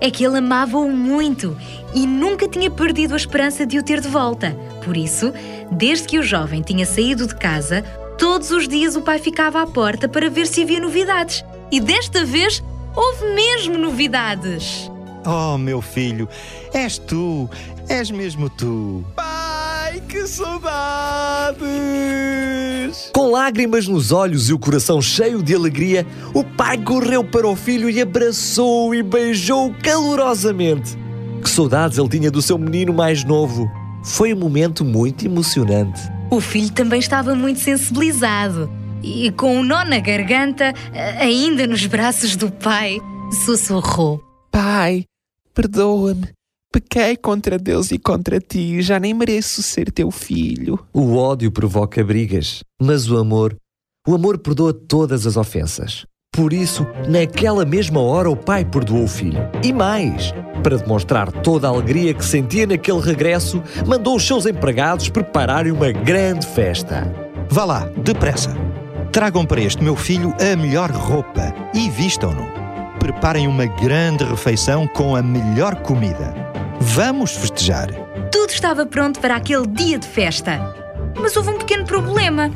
S1: É que ele amava-o muito e nunca tinha perdido a esperança de o ter de volta. Por isso, desde que o jovem tinha saído de casa, todos os dias o pai ficava à porta para ver se havia novidades. E desta vez houve mesmo novidades.
S15: Oh, meu filho, és tu, és mesmo tu.
S2: Pai, que saudades! Com lágrimas nos olhos e o coração cheio de alegria, o pai correu para o filho e abraçou e beijou calorosamente. Que saudades ele tinha do seu menino mais novo. Foi um momento muito emocionante.
S1: O filho também estava muito sensibilizado e, com um nó na garganta, ainda nos braços do pai, sussurrou:
S17: Pai, perdoa-me. Pequei contra Deus e contra ti, já nem mereço ser teu filho.
S2: O ódio provoca brigas, mas o amor, o amor perdoa todas as ofensas. Por isso, naquela mesma hora, o pai perdoou o filho. E mais, para demonstrar toda a alegria que sentia naquele regresso, mandou os seus empregados prepararem uma grande festa.
S15: Vá lá, depressa. Tragam para este meu filho a melhor roupa e vistam-no. Preparem uma grande refeição com a melhor comida. Vamos festejar.
S1: Tudo estava pronto para aquele dia de festa. Mas houve um pequeno problema.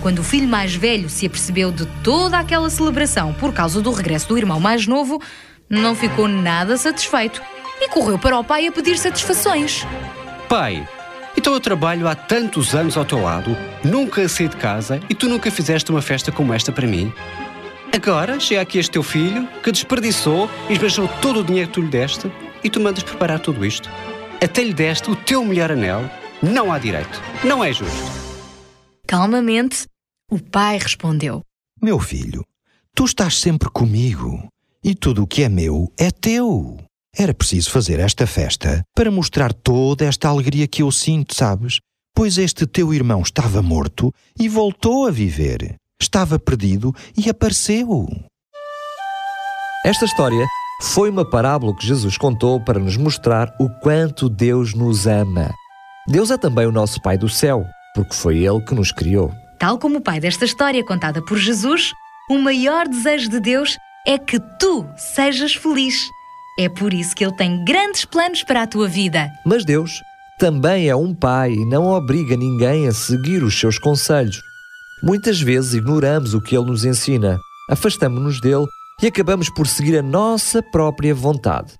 S1: Quando o filho mais velho se apercebeu de toda aquela celebração por causa do regresso do irmão mais novo, não ficou nada satisfeito e correu para o pai a pedir satisfações.
S18: Pai, então eu trabalho há tantos anos ao teu lado, nunca saí de casa e tu nunca fizeste uma festa como esta para mim. Agora chega aqui este teu filho que desperdiçou e esbanjou todo o dinheiro que tu lhe deste e tu mandas preparar tudo isto. Até lhe deste o teu melhor anel. Não há direito. Não é justo.
S1: Calmamente, o pai respondeu:
S15: Meu filho, tu estás sempre comigo e tudo o que é meu é teu. Era preciso fazer esta festa para mostrar toda esta alegria que eu sinto, sabes? Pois este teu irmão estava morto e voltou a viver. Estava perdido e apareceu.
S2: Esta história foi uma parábola que Jesus contou para nos mostrar o quanto Deus nos ama. Deus é também o nosso Pai do céu, porque foi Ele que nos criou.
S1: Tal como o pai desta história contada por Jesus, o maior desejo de Deus é que tu sejas feliz. É por isso que Ele tem grandes planos para a tua vida.
S2: Mas Deus também é um Pai e não obriga ninguém a seguir os seus conselhos. Muitas vezes ignoramos o que Ele nos ensina, afastamos-nos dele e acabamos por seguir a nossa própria vontade.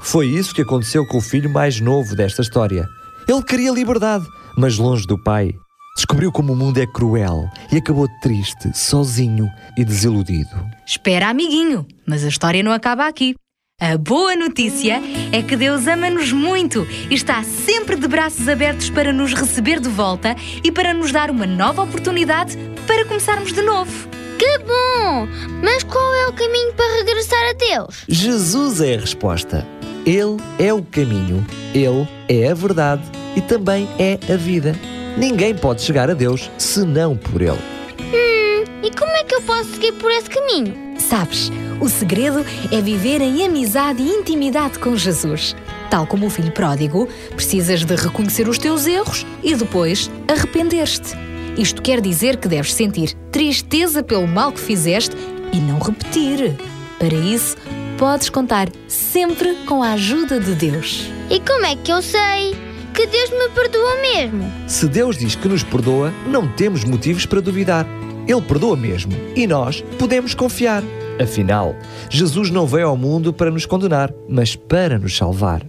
S2: Foi isso que aconteceu com o filho mais novo desta história. Ele queria liberdade, mas longe do pai. Descobriu como o mundo é cruel e acabou triste, sozinho e desiludido.
S1: Espera, amiguinho, mas a história não acaba aqui. A boa notícia é que Deus ama-nos muito e está sempre de braços abertos para nos receber de volta e para nos dar uma nova oportunidade para começarmos de novo.
S19: Que bom! Mas qual é o caminho para regressar a Deus?
S2: Jesus é a resposta. Ele é o caminho, Ele é a verdade e também é a vida. Ninguém pode chegar a Deus senão por Ele.
S19: Hum, e como é que eu posso seguir por esse caminho?
S1: Sabes, o segredo é viver em amizade e intimidade com Jesus. Tal como o filho pródigo, precisas de reconhecer os teus erros e depois arrepender-te. Isto quer dizer que deves sentir tristeza pelo mal que fizeste e não repetir. Para isso, podes contar sempre com a ajuda de Deus.
S19: E como é que eu sei que Deus me perdoa mesmo?
S2: Se Deus diz que nos perdoa, não temos motivos para duvidar. Ele perdoa mesmo e nós podemos confiar. Afinal, Jesus não veio ao mundo para nos condenar, mas para nos salvar.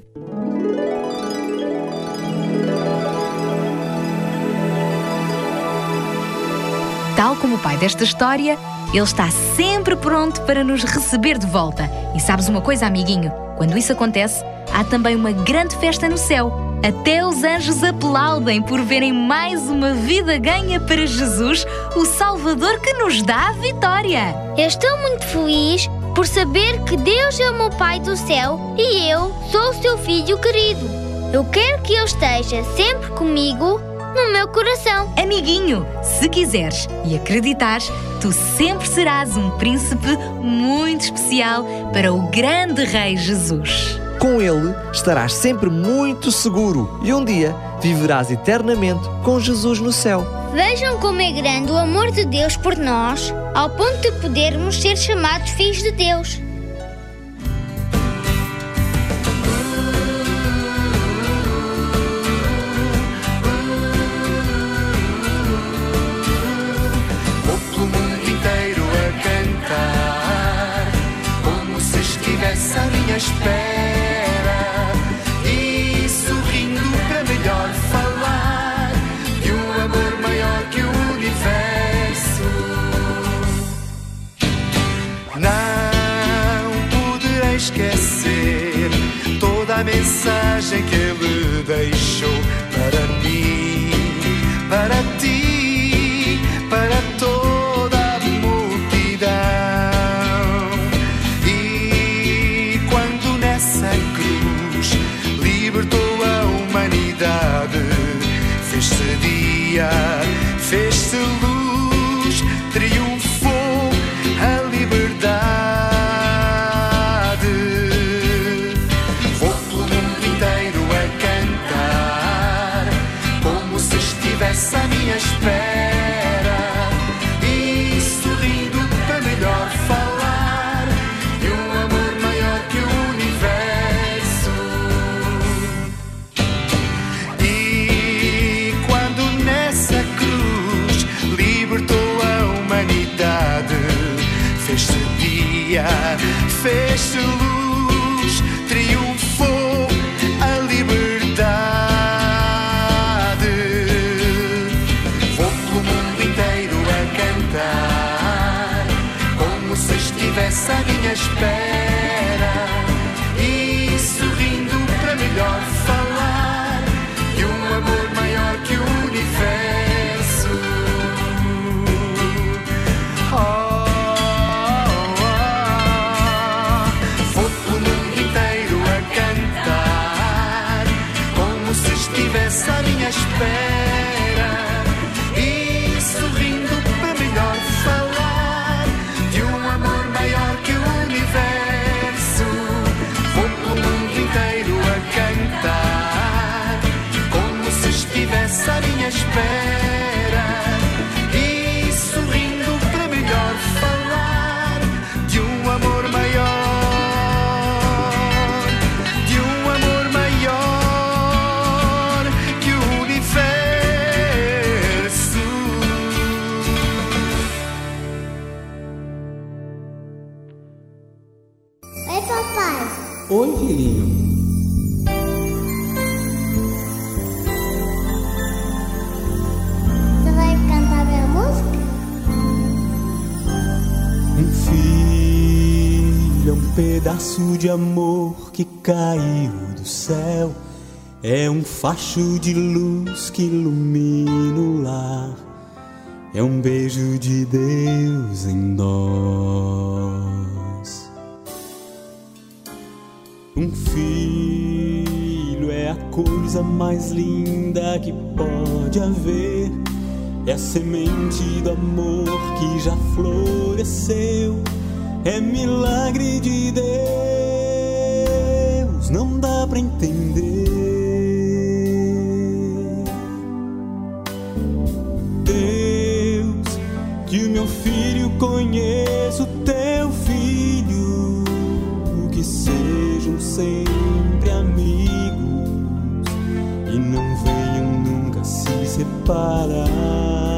S1: Tal como o pai desta história, ele está sempre pronto para nos receber de volta. E sabes uma coisa, amiguinho? Quando isso acontece, há também uma grande festa no céu. Até os anjos aplaudem por verem mais uma vida ganha para Jesus, o Salvador que nos dá a vitória.
S19: Eu estou muito feliz por saber que Deus é o meu Pai do céu e eu sou o seu filho querido. Eu quero que Ele esteja sempre comigo
S20: no meu coração.
S1: Amiguinho, se quiseres e acreditares, tu sempre serás um príncipe muito especial para o grande Rei Jesus.
S2: Com ele estarás sempre muito seguro e um dia viverás eternamente com Jesus no céu.
S19: Vejam como é grande o amor de Deus por nós, ao ponto de podermos ser chamados filhos de Deus.
S21: Vou mensagem que ele deixou para mim, para ti, para toda a multidão. E quando nessa cruz libertou a humanidade, fez-se dia, fez-se luz, minha espera. E sorrindo para melhor falar de um amor maior que o universo. E quando nessa cruz libertou a humanidade, fez-se dia, fez-se luz, minha espera. E sorrindo para melhor falar de um amor maior que o estivesse à
S22: pedaço de amor que caiu do céu. É um facho de luz que ilumina o lar. É um beijo de Deus em nós. Um filho é a coisa mais linda que pode haver. É a semente do amor que já floresceu. É milagre de Deus, não dá pra entender. Deus, que o meu filho conheça o teu filho, que sejam sempre amigos e não venham nunca se separar.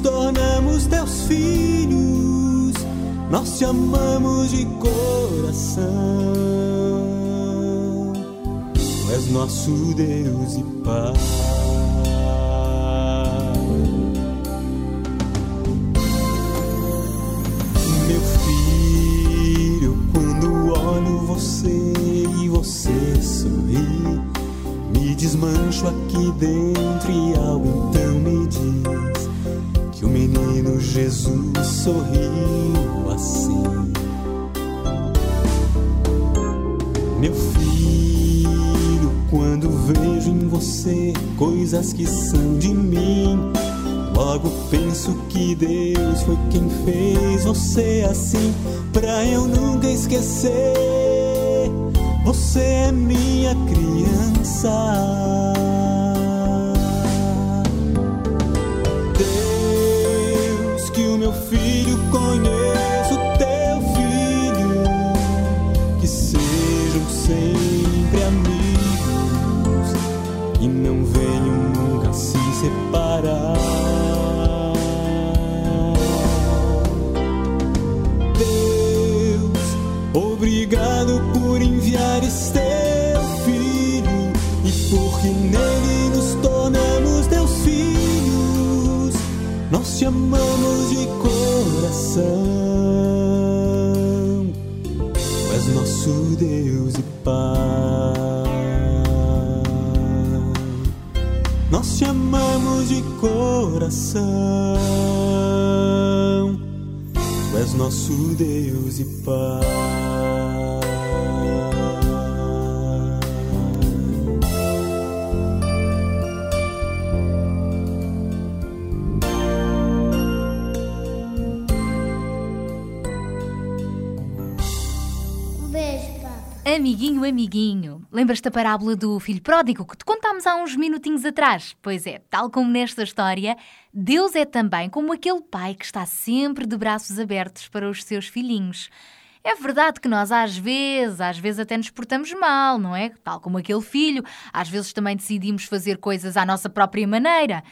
S22: Tornamos teus filhos. Nós te amamos de coração. Tu és nosso Deus e Pai. Meu filho, quando olho você e você sorri, me desmancho aqui dentro e algo então me diz que o menino Jesus sorriu assim. Meu filho, quando vejo em você coisas que são de mim, logo penso que Deus foi quem fez você assim, pra eu nunca esquecer. Você é minha criança. Meu filho conheça o teu filho, que sejam sempre amigos e não venham nunca se separar. Deus, obrigado por enviar este teu filho e porque nele te amamos de coração. Tu és nosso Deus e Pai. Nós te amamos de coração. Tu és nosso Deus e Pai.
S1: Amiguinho, lembras-te da parábola do filho pródigo que te contámos há uns minutinhos atrás? Pois é, tal como nesta história, Deus é também como aquele pai que está sempre de braços abertos para os seus filhinhos. É verdade que nós às vezes, às vezes até nos portamos mal, não é? Tal como aquele filho, às vezes também decidimos fazer coisas à nossa própria maneira.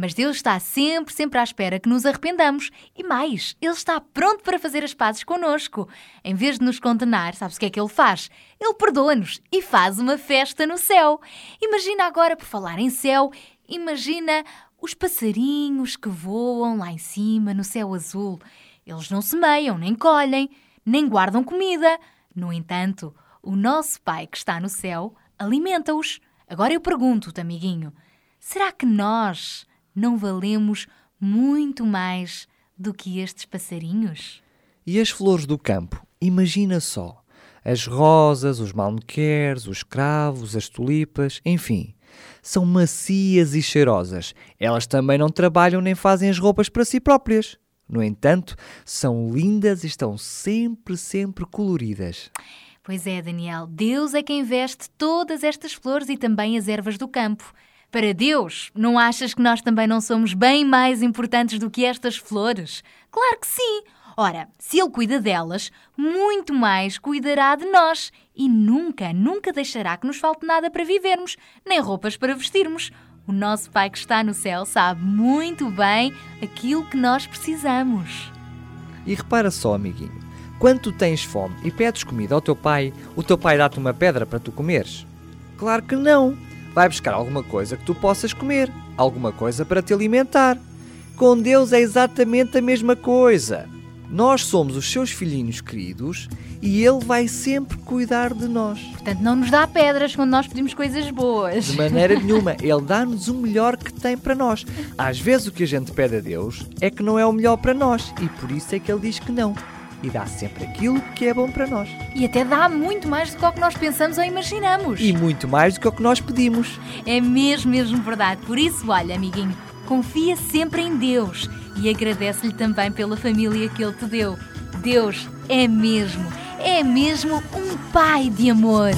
S1: Mas Deus está sempre, sempre à espera que nos arrependamos. E mais, Ele está pronto para fazer as pazes connosco. Em vez de nos condenar, sabes o que é que Ele faz? Ele perdoa-nos e faz uma festa no céu. Imagina agora, por falar em céu, imagina os passarinhos que voam lá em cima, no céu azul. Eles não semeiam, nem colhem, nem guardam comida. No entanto, o nosso Pai que está no céu alimenta-os. Agora eu pergunto-te, amiguinho, será que nós não valemos muito mais do que estes passarinhos?
S2: E as flores do campo? Imagina só. As rosas, os malmequeres, os cravos, as tulipas, enfim. São macias e cheirosas. Elas também não trabalham nem fazem as roupas para si próprias. No entanto, são lindas e estão sempre, sempre coloridas.
S1: Pois é, Daniel, Deus é quem veste todas estas flores e também as ervas do campo. Para Deus, não achas que nós também não somos bem mais importantes do que estas flores? Claro que sim! Ora, se Ele cuida delas, muito mais cuidará de nós e nunca, nunca deixará que nos falte nada para vivermos, nem roupas para vestirmos. O nosso Pai que está no céu sabe muito bem aquilo que nós precisamos.
S2: E repara só, amiguinho, quando tu tens fome e pedes comida ao teu pai, o teu pai dá-te uma pedra para tu comeres? Claro que não! Vai buscar alguma coisa que tu possas comer, alguma coisa para te alimentar. Com Deus é exatamente a mesma coisa. Nós somos os seus filhinhos queridos e Ele vai sempre cuidar de nós.
S1: Portanto, não nos dá pedras quando nós pedimos coisas boas.
S2: De maneira nenhuma. Ele dá-nos o melhor que tem para nós. Às vezes o que a gente pede a Deus é que não é o melhor para nós e por isso é que Ele diz que não. E dá sempre aquilo que é bom para nós.
S1: E até dá muito mais do que o que nós pensamos ou imaginamos.
S2: E muito mais do que o que nós pedimos.
S1: É mesmo, mesmo verdade. Por isso, olha, amiguinho, confia sempre em Deus e agradece-lhe também pela família que Ele te deu. Deus é mesmo, é mesmo um Pai de amor.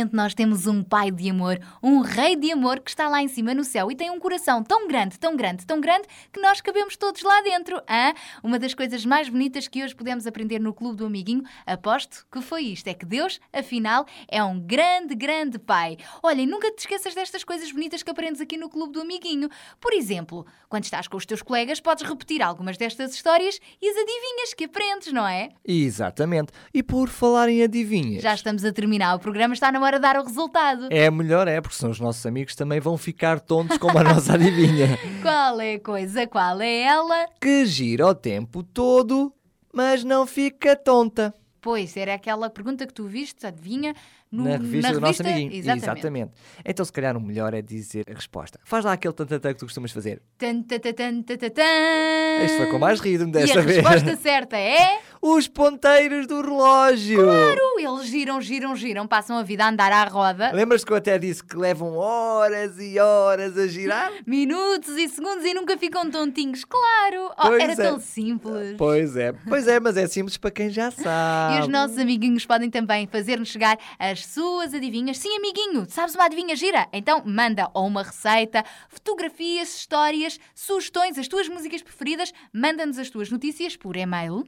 S1: Realmente nós temos um pai de amor, um rei de amor que está lá em cima no céu e tem um coração tão grande, tão grande, tão grande que nós cabemos todos lá dentro. hã? Uma das coisas mais bonitas que hoje podemos aprender no Clube do Amiguinho, aposto que foi isto: é que Deus, afinal, é um grande, grande pai. Olha, e nunca te esqueças destas coisas bonitas que aprendes aqui no Clube do Amiguinho. Por exemplo, quando estás com os teus colegas, podes repetir algumas destas histórias e as adivinhas que aprendes, não é?
S2: Exatamente. E por falar em adivinhas.
S1: Já estamos a terminar o programa, está na hora de dar o resultado.
S2: É melhor, é, porque senão os nossos amigos também vão ficar tontos como a nossa adivinha.
S1: Qual é a coisa? Qual é ela?
S2: Que gira o tempo todo, mas não fica tonta.
S1: Pois, era aquela pergunta que tu viste, adivinha, no,
S2: na revista do nosso amiguinho.
S1: Exatamente.
S2: Então, se calhar, o melhor é dizer a resposta. Faz lá aquele tantatã que tu costumas fazer.
S1: Tan, tan, tan.
S2: Este foi com mais ritmo
S1: E
S2: desta
S1: a
S2: vez.
S1: resposta certa é.
S2: Os ponteiros do relógio.
S1: Claro! Eles giram, giram, giram, passam a vida a andar à roda.
S2: Lembras que eu até disse que levam horas e horas a girar?
S1: Minutos e segundos e nunca ficam tontinhos. Claro! Oh, era
S2: é.
S1: tão simples.
S2: Pois é, pois é, mas é simples para quem já sabe.
S1: E os nossos amiguinhos podem também fazer-nos chegar as suas adivinhas. Sim, amiguinho, sabes uma adivinha gira? Então manda ou uma receita, fotografias, histórias, sugestões, as tuas músicas preferidas, manda-nos as tuas notícias por e-mail.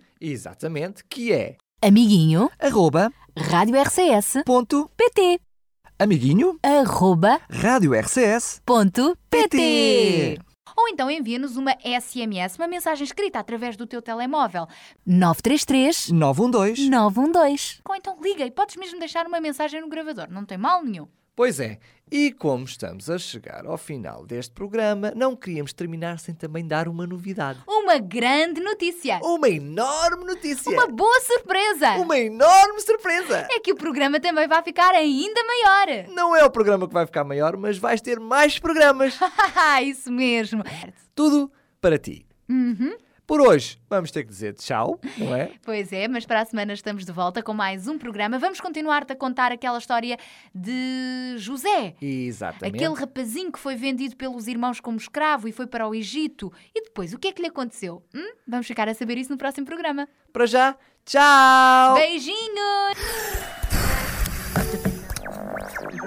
S2: Exatamente, que é
S7: Amiguinho,
S2: arroba
S7: rádio RCS,
S2: ponto
S7: PT,
S2: amiguinho
S7: arroba,
S2: rádio RCS
S7: ponto,
S2: PT.
S1: Ou então envia-nos uma SMS, uma mensagem escrita através do teu telemóvel.
S7: 933
S2: 912
S7: 912.
S1: Ou então liga e podes mesmo deixar uma mensagem no gravador, não tem mal nenhum.
S2: Pois é, e como estamos a chegar ao final deste programa, não queríamos terminar sem também dar uma novidade.
S1: Uma grande notícia!
S2: Uma enorme notícia!
S1: Uma boa surpresa!
S2: Uma enorme surpresa!
S1: É que o programa também vai ficar ainda maior!
S2: Não é o programa que vai ficar maior, mas vais ter mais programas.
S1: Isso mesmo!
S2: Tudo para ti.
S1: Uhum.
S23: Por hoje, vamos ter que dizer tchau, não é?
S1: Pois é, mas para a semana estamos de volta com mais um programa. Vamos continuar-te a contar aquela história de José.
S23: Exatamente.
S1: Aquele rapazinho que foi vendido pelos irmãos como escravo e foi para o Egito. E depois, o que é que lhe aconteceu? Hum? Vamos ficar a saber isso no próximo programa.
S23: Para já, tchau!
S1: Beijinhos!